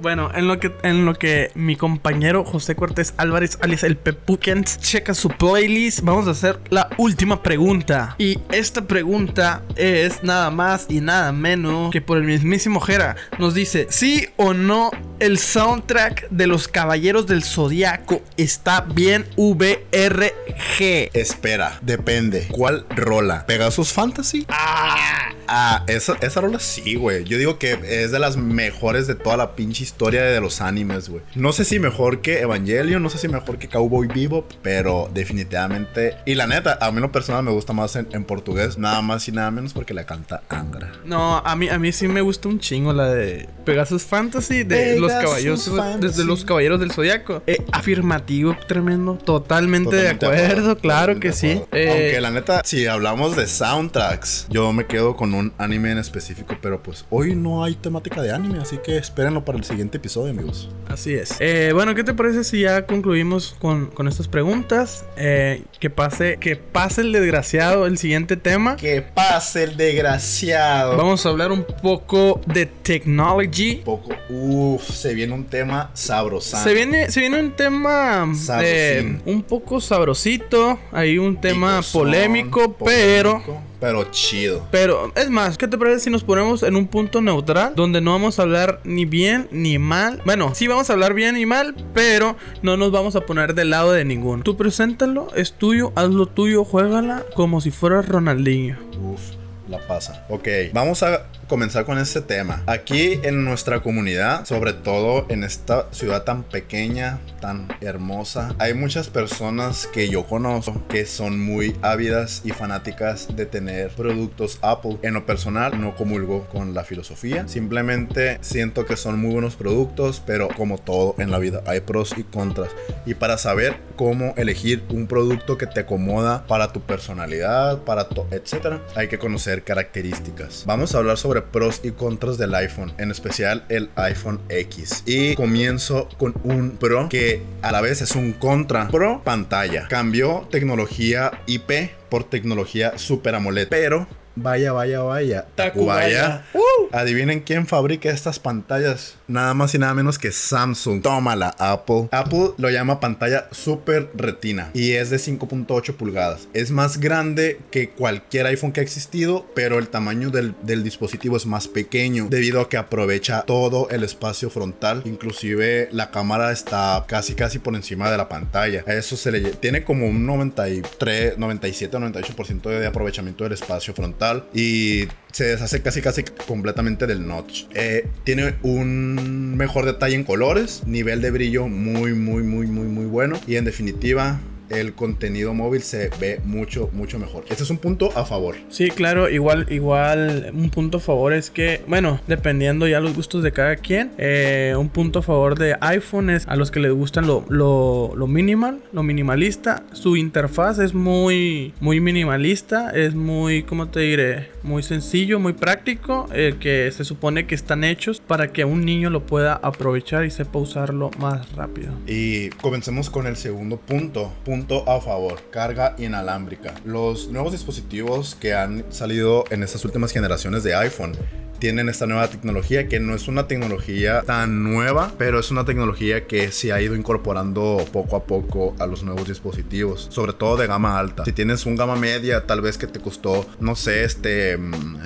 Bueno, en lo que en lo que mi compañero José Cortés Álvarez, alias el Pepukens, checa su playlist, vamos a hacer la última pregunta. Y esta pregunta es nada más y nada menos que por el mismísimo Jera. Nos dice, ¿sí o no el soundtrack de los Caballeros del Zodiaco está bien VRG? Espera, depende. ¿Cuál rola? ¿Pegasus Fantasy? Ah, Ah, esa, esa rola sí, güey. Yo digo que es de las mejores de toda la pinche historia de los animes, güey. No sé si mejor que Evangelion, no sé si mejor que Cowboy Bebop, pero definitivamente. Y la neta, a mí en lo personal me gusta más en, en portugués, nada más y nada menos porque la canta Angra. No, a mí, a mí sí me gusta un chingo la de Pegasus Fantasy de los Pegasus caballeros Fantasy. desde los caballeros del zodiaco. Eh, afirmativo, tremendo. Totalmente, de acuerdo, acuerdo, claro totalmente que sí. acuerdo. Eh, Aunque la neta, si hablamos de soundtracks, yo me quedo con un anime en específico, pero pues hoy no hay temática de anime, así que espérenlo para el siguiente episodio, amigos. Así es. Eh, bueno, ¿qué te parece si ya concluimos con, con estas preguntas? Eh, que pase, que pase el desgraciado el siguiente tema. Que pase el desgraciado. Vamos a hablar un poco de technology. Poco. Uf, se viene un tema sabrosón. Se viene, se viene un tema eh, un poco sabrosito. Hay un tema polémico, pero. Pero chido. Pero es más, ¿qué te parece si nos ponemos en un punto neutral donde no vamos a hablar ni bien ni mal? Bueno, sí vamos a hablar bien y mal, pero no nos vamos a poner del lado de ninguno. Tú preséntalo, es tuyo, haz lo tuyo, juégala como si fueras Ronaldinho. Uf, la pasa. Ok, vamos a comenzar con este tema. Aquí en nuestra comunidad, sobre todo en esta ciudad tan pequeña, tan hermosa, hay muchas personas que yo conozco que son muy ávidas y fanáticas de tener productos Apple. En lo personal, no comulgo con la filosofía. Simplemente siento que son muy buenos productos, pero como todo en la vida, hay pros y contras. Y para saber cómo elegir un producto que te acomoda para tu personalidad, para tu, etcétera, hay que conocer características. Vamos a hablar sobre pros y contras del iPhone, en especial el iPhone X. Y comienzo con un pro que a la vez es un contra. Pro pantalla. Cambió tecnología IP por tecnología Super AMOLED, pero vaya, vaya, vaya. Tacubaya. Adivinen quién fabrica estas pantallas. Nada más y nada menos que Samsung. Tómala, Apple. Apple lo llama pantalla Super Retina y es de 5.8 pulgadas. Es más grande que cualquier iPhone que ha existido, pero el tamaño del, del dispositivo es más pequeño debido a que aprovecha todo el espacio frontal. Inclusive la cámara está casi casi por encima de la pantalla. A eso se le tiene como un 93, 97 98% de aprovechamiento del espacio frontal y se deshace casi casi completamente del notch. Eh, tiene un mejor detalle en colores, nivel de brillo muy muy muy muy muy bueno y en definitiva el contenido móvil se ve mucho mucho mejor. Este es un punto a favor. Sí, claro, igual, igual, un punto a favor es que, bueno, dependiendo ya los gustos de cada quien, eh, un punto a favor de iPhone es a los que les gustan lo, lo, lo minimal, lo minimalista. Su interfaz es muy, muy minimalista, es muy, ¿cómo te diré? Muy sencillo, muy práctico, eh, que se supone que están hechos para que un niño lo pueda aprovechar y sepa usarlo más rápido. Y comencemos con el segundo punto. Punto a favor. Carga inalámbrica. Los nuevos dispositivos que han salido en estas últimas generaciones de iPhone tienen esta nueva tecnología que no es una tecnología tan nueva, pero es una tecnología que se ha ido incorporando poco a poco a los nuevos dispositivos, sobre todo de gama alta. Si tienes un gama media, tal vez que te costó, no sé, este... mm,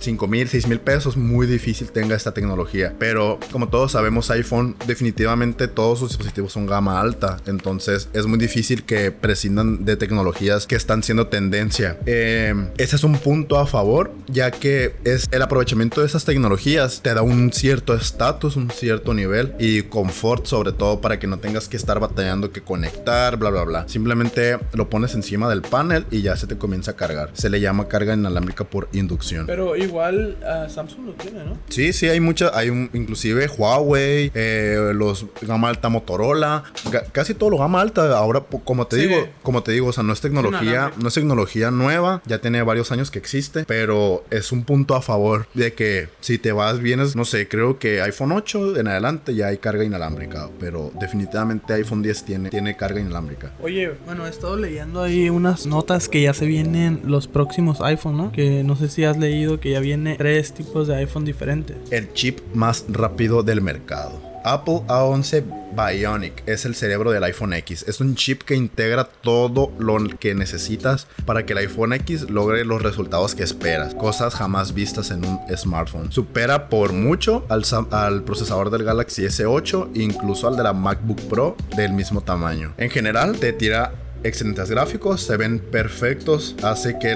5 mil, 6 mil pesos, muy difícil tenga esta tecnología. Pero como todos sabemos, iPhone definitivamente todos sus dispositivos son gama alta. Entonces es muy difícil que prescindan de tecnologías que están siendo tendencia. Eh, ese es un punto a favor, ya que es el aprovechamiento de esas tecnologías te da un cierto estatus, un cierto nivel y confort sobre todo para que no tengas que estar batallando que conectar, bla, bla, bla. Simplemente lo pones encima del panel y ya se te comienza a cargar. Se le llama carga inalámbrica por inducción. Pero igual ah, Samsung lo tiene, ¿no? Sí, sí, hay muchas, hay un, inclusive Huawei, eh, los gama alta Motorola, ga- casi todo lo gama alta. Ahora, como te Sí. digo, como te digo, o sea, no es tecnología, no es tecnología nueva, ya tiene varios años que existe, pero es un punto a favor de que si te vas, vienes, no sé, creo que iPhone 8 en adelante ya hay carga inalámbrica, pero definitivamente iPhone 10 tiene, tiene carga inalámbrica. Oye, bueno, he estado leyendo ahí unas notas que ya se vienen los próximos iPhone, ¿no? Que no sé si has leído que ya viene tres tipos de iPhone diferentes. el chip más rápido del mercado. Apple A11 Bionic es el cerebro del iPhone X. Es un chip que integra todo lo que necesitas para que el iPhone X logre los resultados que esperas. Cosas jamás vistas en un smartphone. Supera por mucho al, al procesador del Galaxy S8 e incluso al de la MacBook Pro del mismo tamaño. En general, te tira excelentes gráficos, se ven perfectos, hace que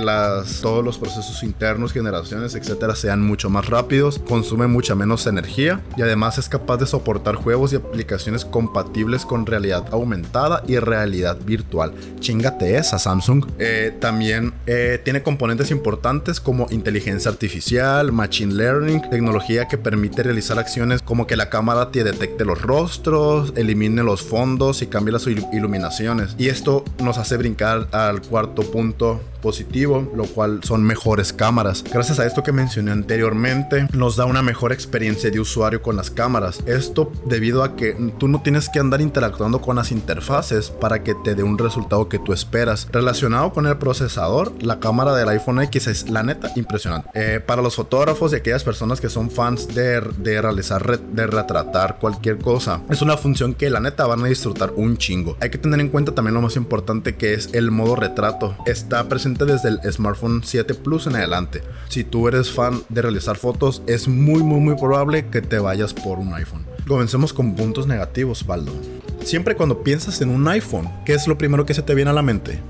todos los procesos internos, generaciones, etcétera, sean mucho más rápidos, consume mucha menos energía y además es capaz de soportar juegos y aplicaciones compatibles con realidad aumentada y realidad virtual. Chingate esa Samsung. Eh, también eh, tiene componentes importantes como inteligencia artificial, machine learning, tecnología que permite realizar acciones como que la cámara te detecte los rostros, elimine los fondos y cambie las il- iluminaciones. Y esto nos hace brincar al cuarto punto dispositivo, lo cual son mejores cámaras. Gracias a esto que mencioné anteriormente, nos da una mejor experiencia de usuario con las cámaras. Esto debido a que tú no tienes que andar interactuando con las interfaces para que te dé un resultado que tú esperas. Relacionado con el procesador, la cámara del iPhone X es la neta impresionante. Eh, para los fotógrafos y aquellas personas que son fans de, de realizar, de retratar cualquier cosa, es una función que la neta van a disfrutar un chingo. Hay que tener en cuenta también lo más importante que es el modo retrato. Está presente desde el smartphone 7 Plus en adelante. Si tú eres fan de realizar fotos, es muy muy muy probable que te vayas por un iPhone. Comencemos con puntos negativos, Baldo. Siempre cuando piensas en un iPhone, ¿qué es lo primero que se te viene a la mente?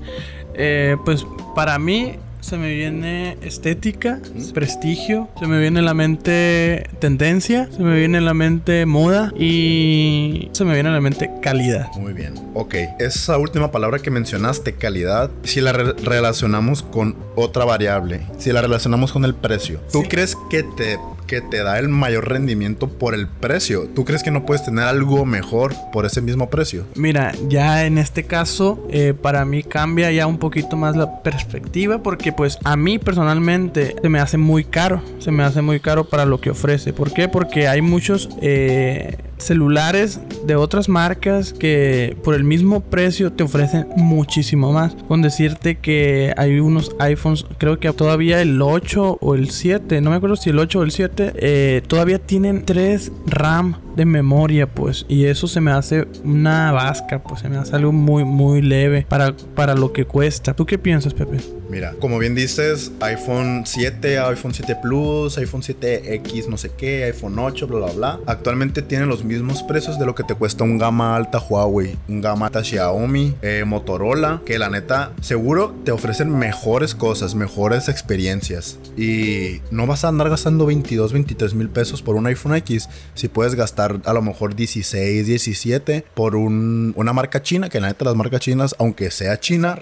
Eh, pues para mí se me viene estética, prestigio, se me viene a la mente tendencia, se me viene a la mente moda y se me viene a la mente calidad. Muy bien. Ok, esa última palabra que mencionaste, calidad, si la re- relacionamos con otra variable, si la relacionamos con el precio, ¿tú Sí. crees que te, que te da el mayor rendimiento por el precio? ¿Tú crees que no puedes tener algo mejor por ese mismo precio? Mira, ya en este caso, eh, para mí cambia ya un poquito más la perspectiva porque pues a mí personalmente se me hace muy caro, se me hace muy caro para lo que ofrece. ¿Por qué? Porque hay muchos eh, celulares de otras marcas que por el mismo precio te ofrecen muchísimo más. Con decirte que hay unos iPhones, creo que todavía el 8 o el 7, no me acuerdo si el 8 o el 7, eh, todavía tienen 3 RAM de memoria, pues. Y eso se me hace una vasca, pues se me hace algo muy, muy leve para, para lo que cuesta. ¿Tú qué piensas, Pepe? Mira, como bien dices, iPhone 7, iPhone 7 Plus, iPhone 7X, no sé qué, iPhone 8, bla, bla, bla. Actualmente tienen los mismos precios de lo que te cuesta un gama alta Huawei, un gama alta Xiaomi, eh, Motorola, que la neta, seguro te ofrecen mejores cosas, mejores experiencias. Y no vas a andar gastando 22, 23 mil pesos por un iPhone X si puedes gastar a lo mejor 16, 17 por un- una marca china, que la neta las marcas chinas, aunque sea china,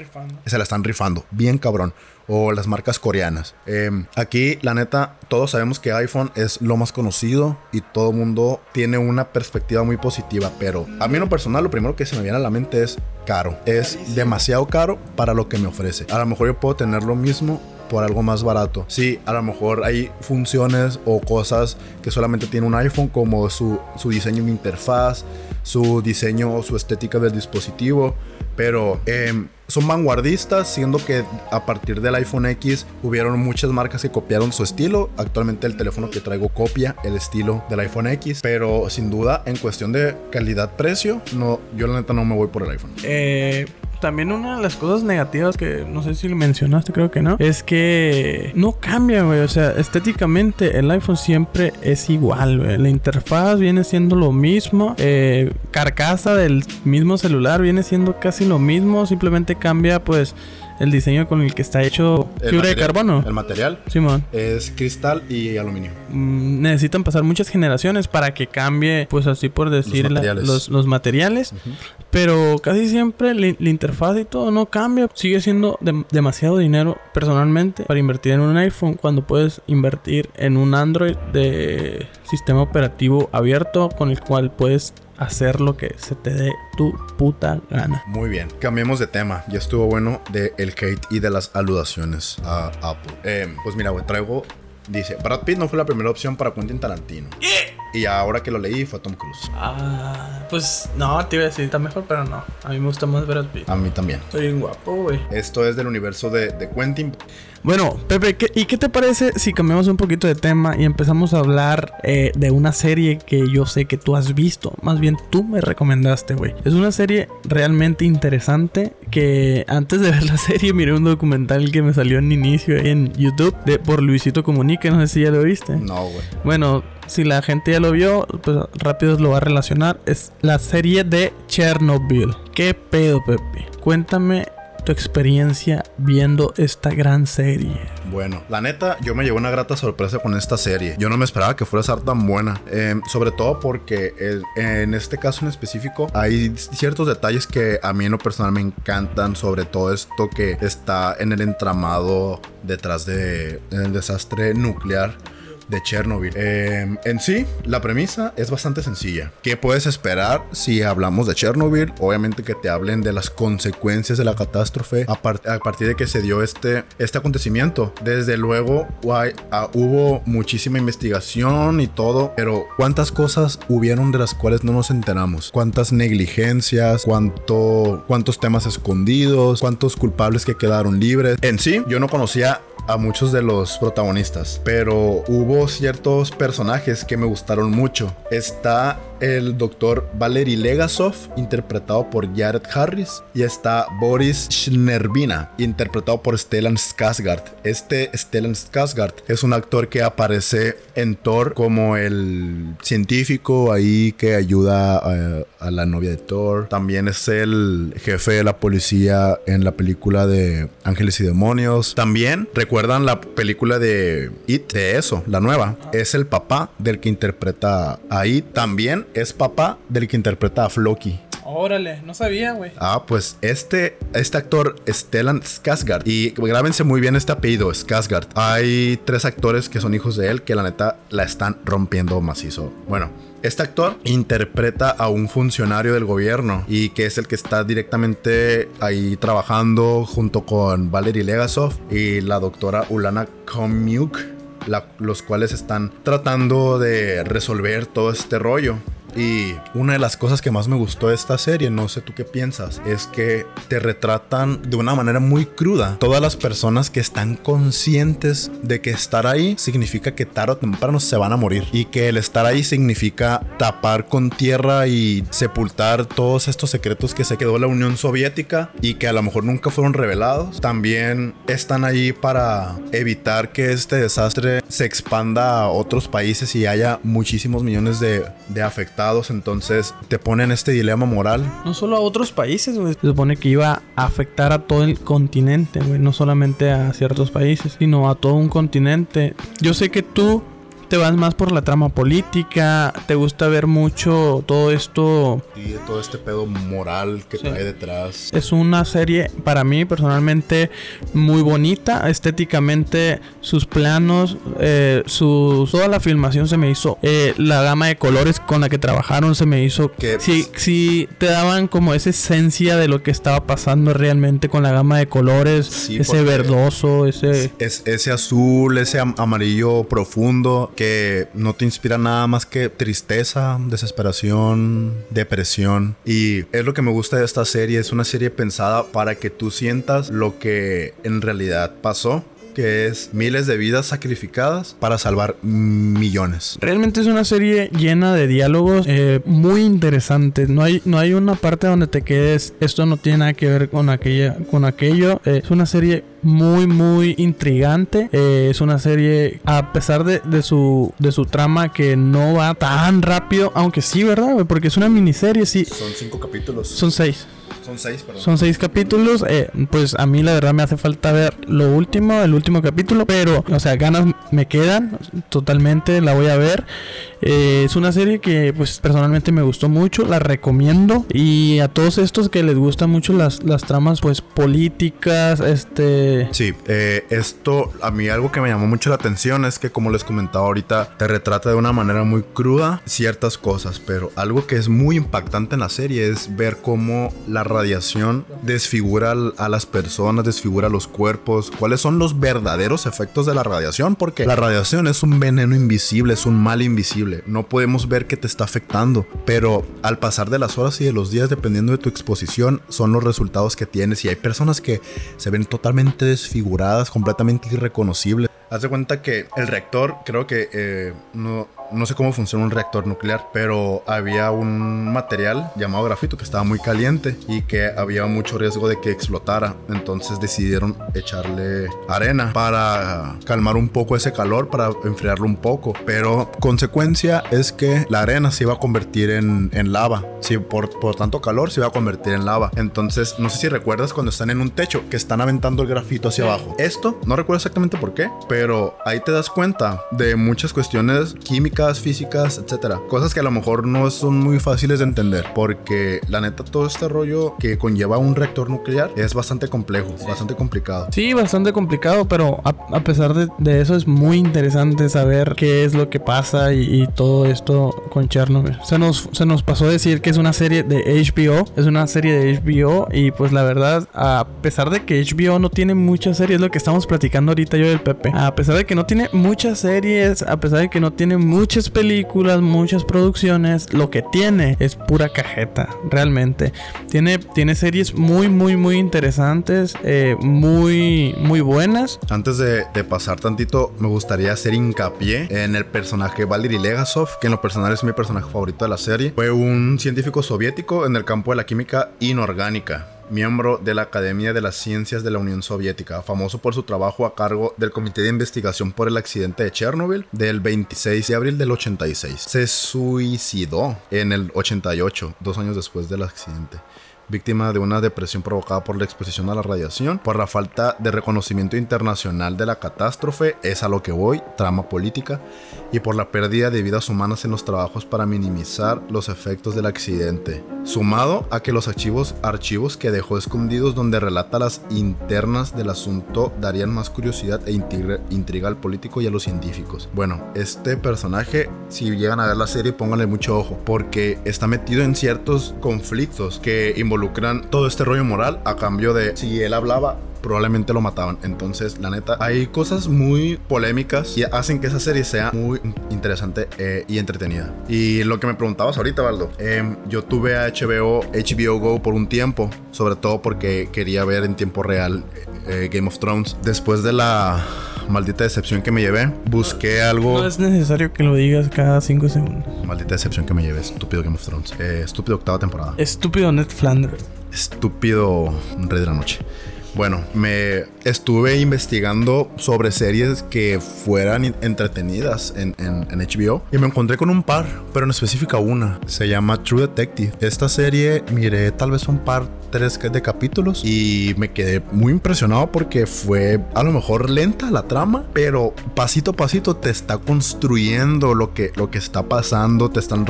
se la están rifando, bien cabrón. O las marcas coreanas. Em, aquí, la neta, todos sabemos que iPhone es lo más conocido y todo el mundo tiene una perspectiva muy positiva. Pero a mí en lo personal, lo primero que se me viene a la mente es caro. Es demasiado caro para lo que me ofrece. A lo mejor yo puedo tener lo mismo por algo más barato. Sí, a lo mejor hay funciones o cosas que solamente tiene un iPhone, como su, su diseño de interfaz, su diseño o su estética del dispositivo. Pero em, son vanguardistas, siendo que a partir del iPhone X hubieron muchas marcas que copiaron su estilo. Actualmente el teléfono que traigo copia el estilo del iPhone X. Pero sin duda, en cuestión de calidad-precio, no, yo la neta no me voy por el iPhone. Eh, también una de las cosas negativas que no sé si lo mencionaste, creo que no, es que no cambia, güey. O sea, estéticamente el iPhone siempre es igual, güey. La interfaz viene siendo lo mismo. eh, carcasa del mismo celular viene siendo casi lo mismo. Simplemente cambia, pues, el diseño con el que está hecho El fibra de carbono. El material Simón. es cristal y aluminio. Mm, necesitan pasar muchas generaciones para que cambie, pues así por decir, la- materiales. los, los materiales. Pero casi siempre la, la interfaz y todo no cambia. Sigue siendo dem- demasiado dinero personalmente para invertir en un iPhone cuando puedes invertir en un Android de sistema operativo abierto con el cual puedes hacer lo que se te dé tu puta gana. Muy bien, cambiemos de tema. Ya estuvo bueno de el hate y de las aludaciones a Apple. Eh, pues mira, güey, traigo. Dice: Brad Pitt no fue la primera opción para Quentin Tarantino. Y ahora que lo leí fue Tom Cruise. Ah, pues no, te iba a decir, está mejor, pero no. A mí me gusta más Brad Pitt. A mí también. Soy un guapo, güey. Esto es del universo de, de Quentin. Bueno, Pepe, ¿qué- ¿y qué te parece si cambiamos un poquito de tema y empezamos a hablar eh, de una serie que yo sé que tú has visto? Más bien tú me recomendaste, güey. Es una serie realmente interesante que antes de ver la serie miré un documental que me salió en inicio ahí en YouTube de por Luisito Comunica, no sé si ya lo viste. No, güey. Bueno, si la gente ya lo vio, pues rápido lo va a relacionar. Es la serie de Chernobyl. ¿Qué pedo, Pepe? Cuéntame tu experiencia viendo esta gran serie. Bueno, la neta, yo me llevé una grata sorpresa con esta serie. Yo no me esperaba que fuera a ser tan buena. Eh, sobre todo porque en este caso en específico hay ciertos detalles que a mí en lo personal me encantan. Sobre todo esto que está en el entramado detrás de el desastre nuclear. De Chernobyl. Eh, en sí, la premisa es bastante sencilla. ¿Qué puedes esperar si hablamos de Chernobyl? Obviamente que te hablen de las consecuencias de la catástrofe a, partir de que se dio este, este acontecimiento. Desde luego ah, hubo muchísima investigación y todo, pero ¿cuántas cosas hubieron de las cuales no nos enteramos? ¿Cuántas negligencias? ¿Cuánto, ¿Cuántos temas escondidos? ¿Cuántos culpables que quedaron libres? En sí, yo no conocía a muchos de los protagonistas, pero hubo ciertos personajes que me gustaron mucho. Está el doctor Valery Legasov, interpretado por Jared Harris, y está Boris Schnerbina, interpretado por Stellan Skarsgård. Este Stellan Skarsgård es un actor que aparece en Thor como el científico ahí que ayuda a, a la novia de Thor. También es el jefe de la policía en la película de Ángeles y Demonios. También recuerdan la película de It, de eso, la nueva. Es el papá del que interpreta ahí. También es papá del que interpreta a Floki. Órale, no sabía, güey. Ah, pues este, este actor, Stellan Skarsgård. Y grábense muy bien este apellido, Skarsgård. Hay tres actores que son hijos de él que la neta la están rompiendo macizo. Bueno, este actor interpreta a un funcionario del gobierno y que es el que está directamente ahí trabajando junto con Valery Legasov y la doctora Ulana Komiuk, los cuales están tratando de resolver todo este rollo. Y una de las cosas que más me gustó de esta serie, no sé tú qué piensas, es que te retratan de una manera muy cruda. Todas las personas que están conscientes de que estar ahí significa que tarde o temprano se van a morir. Y que el estar ahí significa tapar con tierra y sepultar todos estos secretos que se quedó la Unión Soviética y que a lo mejor nunca fueron revelados. También están ahí para evitar que este desastre se expanda a otros países y haya muchísimos millones de, de afectados entonces te ponen este dilema moral. No solo a otros países, Se supone que iba a afectar a todo el continente, No solamente a ciertos países, sino a todo un continente. Yo sé que tú te vas más por la trama política, te gusta ver mucho todo esto. Y todo este pedo moral que trae detrás. Es una serie, para mí personalmente, muy bonita. Estéticamente, sus planos, eh, toda la filmación se me hizo. Eh, la gama de colores con la que trabajaron se me hizo. Que sí, sí, te daban como esa esencia de lo que estaba pasando realmente con la gama de colores. ese verdoso, ese. Es, ese azul, ese amarillo profundo no te inspira nada más que tristeza, desesperación, depresión. Y es lo que me gusta de esta serie, es una serie pensada para que tú sientas lo que en realidad pasó que es miles de vidas sacrificadas para salvar millones. Realmente es una serie llena de diálogos eh, muy interesantes. No hay, no hay una parte donde te quedes, esto no tiene nada que ver con, aquella, con aquello. Eh, es una serie muy muy intrigante eh, es una serie a pesar de, de, su de su trama que no va tan rápido aunque sí verdad porque es una miniserie sí son cinco capítulos son seis son seis, perdón. Son seis capítulos. Eh, pues a mí la verdad me hace falta ver lo último, el último capítulo. Pero, o sea, ganas me quedan totalmente. La voy a ver. Eh, es una serie que pues personalmente me gustó mucho, la recomiendo y a todos estos que les gustan mucho las, las tramas pues políticas, este... Sí, eh, esto a mí algo que me llamó mucho la atención es que como les comentaba ahorita, te retrata de una manera muy cruda ciertas cosas, pero algo que es muy impactante en la serie es ver cómo la radiación desfigura a las personas, desfigura los cuerpos, cuáles son los verdaderos efectos de la radiación, porque la radiación es un veneno invisible, es un mal invisible no podemos ver que te está afectando, pero al pasar de las horas y de los días, dependiendo de tu exposición, son los resultados que tienes. Y hay personas que se ven totalmente desfiguradas, completamente irreconocibles. Haz de cuenta que el reactor, creo que eh, no, no sé cómo funciona un reactor nuclear, pero había un material llamado grafito que estaba muy caliente y que había mucho riesgo de que explotara. Entonces decidieron echarle arena para calmar un poco ese calor, para enfriarlo un poco. Pero consecuencia es que la arena se iba a convertir en, lava. Si por, por tanto calor se iba a convertir en lava. Entonces, no sé si recuerdas cuando están en un techo que están aventando el grafito hacia abajo. Esto, no recuerdo exactamente por qué, pero ahí te das cuenta de muchas cuestiones químicas físicas, etcétera. Cosas que a lo mejor no son muy fáciles de entender, porque la neta todo este rollo que conlleva un reactor nuclear es bastante complejo, bastante complicado. Sí, bastante complicado, pero a, pesar de, eso es muy interesante saber qué es lo que pasa y, todo esto con Chernobyl. Se nos, se nos pasó a decir que es una serie de HBO, es una serie de HBO y pues la verdad, a pesar de que HBO no tiene muchas series, lo que estamos platicando ahorita yo del Pepe, a pesar de que no tiene muchas series, a pesar de que no tiene muchas películas, muchas producciones, lo que tiene es pura cajeta, realmente. Tiene, tiene series muy, muy, muy interesantes, eh, muy, muy buenas. Antes de, pasar tantito, me gustaría hacer hincapié en el personaje Valery Legasov, que en lo personal es mi personaje favorito de la serie. Fue un científico soviético en el campo de la química inorgánica miembro de la Academia de las Ciencias de la Unión Soviética, famoso por su trabajo a cargo del Comité de Investigación por el accidente de Chernobyl del 26 de abril del 86. Se suicidó en el 88, dos años después del accidente víctima de una depresión provocada por la exposición a la radiación, por la falta de reconocimiento internacional de la catástrofe, es a lo que voy, trama política, y por la pérdida de vidas humanas en los trabajos para minimizar los efectos del accidente. Sumado a que los archivos, archivos que dejó escondidos donde relata las internas del asunto darían más curiosidad e intriga, al político y a los científicos. Bueno, este personaje, si llegan a ver la serie, pónganle mucho ojo, porque está metido en ciertos conflictos que involucran todo este rollo moral a cambio de si él hablaba probablemente lo mataban. Entonces, la neta, hay cosas muy polémicas y hacen que esa serie sea muy interesante eh, y entretenida. Y lo que me preguntabas ahorita, Valdo, em, yo tuve a HBO, HBO Go por un tiempo, sobre todo porque quería ver en tiempo real eh, Game of Thrones. Después de la maldita decepción que me llevé, busqué algo. No es necesario que lo digas cada cinco segundos. Maldita decepción que me llevé, estúpido Game of Thrones. Eh, estúpido octava temporada. Estúpido Ned Flanders. Estúpido Rey de la Noche. Bueno, me estuve investigando sobre series que fueran entretenidas en, HBO y me encontré con un par, pero en específica una. Se llama True Detective. Esta serie miré tal vez un par, tres de capítulos y me quedé muy impresionado porque fue a lo mejor lenta la trama, pero pasito a pasito te está construyendo lo que, lo que está pasando, te están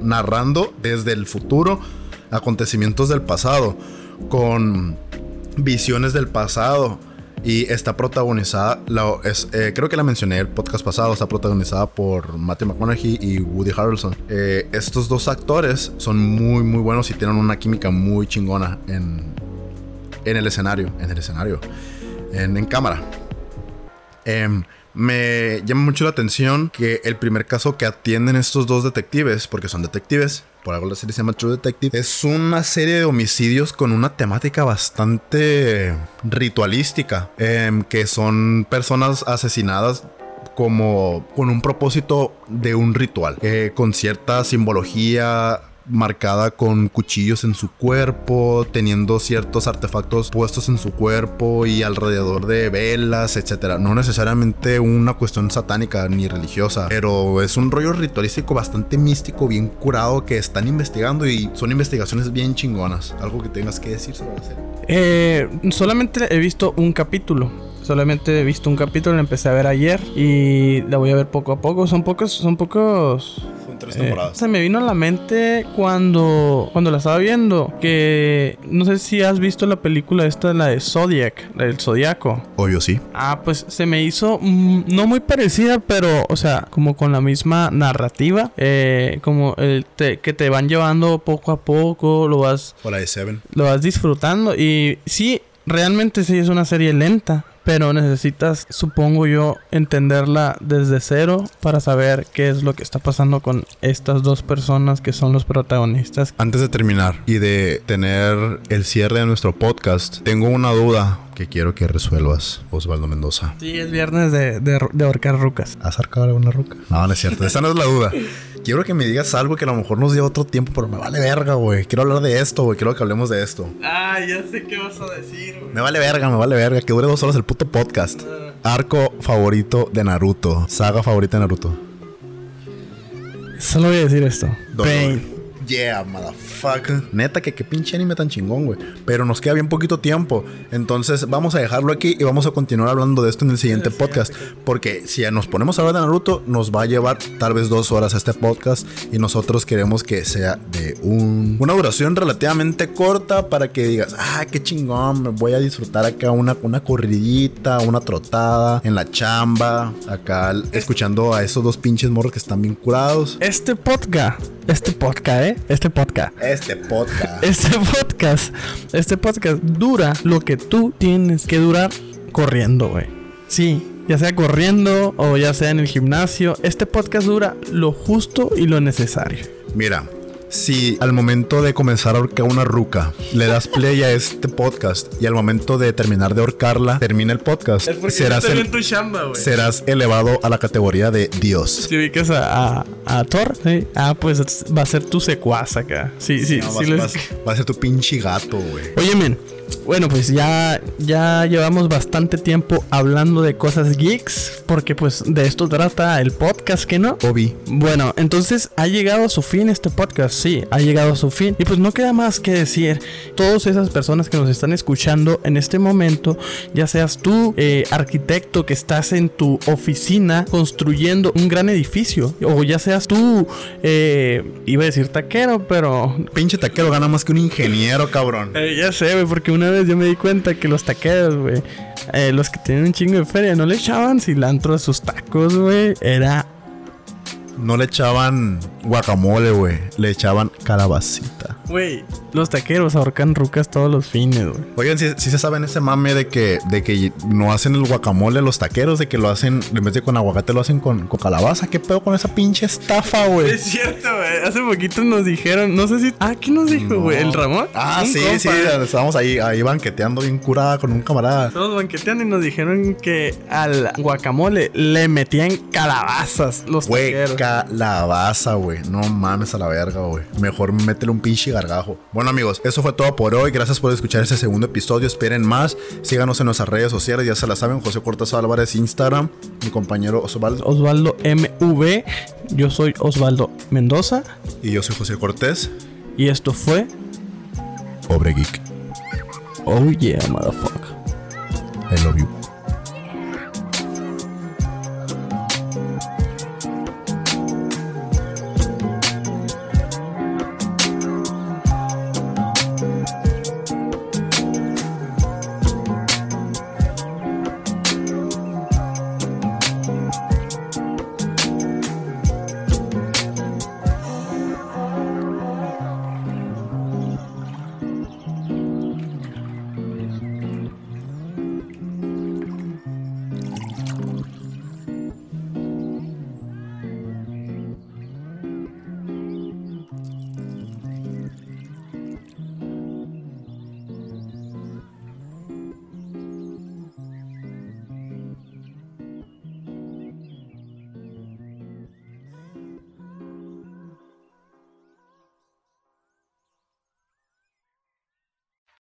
narrando desde el futuro acontecimientos del pasado con visiones del pasado. Y está protagonizada, es, eh, creo que la mencioné el podcast pasado, está protagonizada por Matthew McConaughey y Woody Harrelson. Eh, estos dos actores son muy, muy buenos y tienen una química muy chingona en, en el escenario, en el escenario, en, en cámara. Em, me llama mucho la atención que el primer caso que atienden estos dos detectives, porque son detectives, por algo la serie se llama True Detective, es una serie de homicidios con una temática bastante ritualística, em, que son personas asesinadas como con un propósito de un ritual, eh, con cierta simbología marcada con cuchillos en su cuerpo, teniendo ciertos artefactos puestos en su cuerpo y alrededor de velas, etcétera. No necesariamente una cuestión satánica ni religiosa, pero es un rollo ritualístico bastante místico, bien curado que están investigando y son investigaciones bien chingonas. Algo que tengas que decir sobre la serie. Eh, solamente he visto un capítulo. Solamente he visto un capítulo, lo empecé a ver ayer y la voy a ver poco a poco. Son pocos, son pocos eh, se me vino a la mente cuando, cuando la estaba viendo que no sé si has visto la película esta, la de Zodiac, la del Zodiaco. Obvio, sí. Ah, pues se me hizo mm, no muy parecida, pero, o sea, como con la misma narrativa, eh, como el que te van llevando poco a poco, lo vas... O la de Seven. Lo vas disfrutando y sí, realmente sí es una serie lenta pero necesitas, supongo yo, entenderla desde cero para saber qué es lo que está pasando con estas dos personas que son los protagonistas. Antes de terminar y de tener el cierre de nuestro podcast, tengo una duda que quiero que resuelvas, Osvaldo Mendoza. Sí, es viernes de, de, ahorcar rucas. ¿Has ahorcado alguna ruca? No, no es cierto. Esa no es la duda. Quiero que me digas algo que a lo mejor nos dio otro tiempo, pero me vale verga, güey. Quiero hablar de esto, güey. Quiero que hablemos de esto. Ah, ya sé qué vas a decir, güey. Me vale verga, me vale verga. Que dure dos horas el puto podcast. Ah. Arco favorito de Naruto. Saga favorita de Naruto. Solo voy a decir esto. Pain. Yeah, motherfucker. Neta, que qué pinche anime tan chingón, güey. Pero nos queda bien poquito tiempo. Entonces, vamos a dejarlo aquí y vamos a continuar hablando de esto en el siguiente podcast. Porque si nos ponemos a hablar de Naruto, nos va a llevar tal vez dos horas este podcast. Y nosotros queremos que sea de un, una duración relativamente corta para que digas, ah, qué chingón, me voy a disfrutar acá una, una corridita, una trotada en la chamba, acá escuchando a esos dos pinches morros que están bien curados. Este podcast, este podcast, ¿eh? Este podcast. Este podcast. Este podcast, este podcast dura lo que tú tienes que durar corriendo, güey. Sí, ya sea corriendo o ya sea en el gimnasio, este podcast dura lo justo y lo necesario. Mira, si al momento de comenzar a ahorcar una ruca le das play a este podcast y al momento de terminar de ahorcarla termina el podcast, serás, el- tu chamba, güey. serás elevado a la categoría de Dios. Si ubicas a, a, a Thor, sí. Ah, pues va a ser tu secuaz acá. Sí, sí, No, sí. vas- les- vas- va a ser tu pinche gato, güey. Oye, men. Bueno, pues ya, ya llevamos bastante tiempo hablando de cosas geeks, porque pues de esto trata el podcast, ¿que no? Obi. Bueno, entonces ha llegado a su fin este podcast, sí, ha llegado a su fin. Y pues no queda más que decir, todas esas personas que nos están escuchando en este momento, ya seas tú, eh, arquitecto que estás en tu oficina construyendo un gran edificio, o ya seas tú, eh, iba a decir taquero, pero... Pinche taquero gana más que un ingeniero, cabrón. eh, ya sé, porque una vez yo me di cuenta que los taqueros, güey, eh, los que tienen un chingo de feria, no le echaban cilantro a sus tacos, güey. Era No le echaban guacamole, güey. Le echaban calabacita. Güey, los taqueros ahorcan rucas todos los fines, güey. Oigan, si se saben ese mame de que, de que no hacen el guacamole los taqueros, de que lo hacen, en vez de con aguacate, lo hacen con, con calabaza. ¿Qué pedo con esa pinche estafa, güey? Es cierto, güey. Hace poquito nos dijeron, no sé si. Ah, ¿qué nos dijo, güey? ¿El Ramón? Ah, sí, compa, sí. güey. Estábamos ahí, ahí banqueteando bien curada con un camarada. Todos banqueteando y nos dijeron que al guacamole le metían calabazas los Güey, taqueros. calabaza, güey. No mames a la verga, güey. Mejor métele un pinche gargajo. Bueno, amigos, eso fue todo por hoy. Gracias por escuchar este segundo episodio. Esperen más. Síganos en nuestras redes sociales. Ya se la saben. José Cortés Álvarez, Instagram. Mi compañero Osvaldo. Osvaldo MV. Yo soy Osvaldo Mendoza. Y yo soy José Cortés. Y esto fue. Pobre geek. Oh yeah, motherfucker. I love you.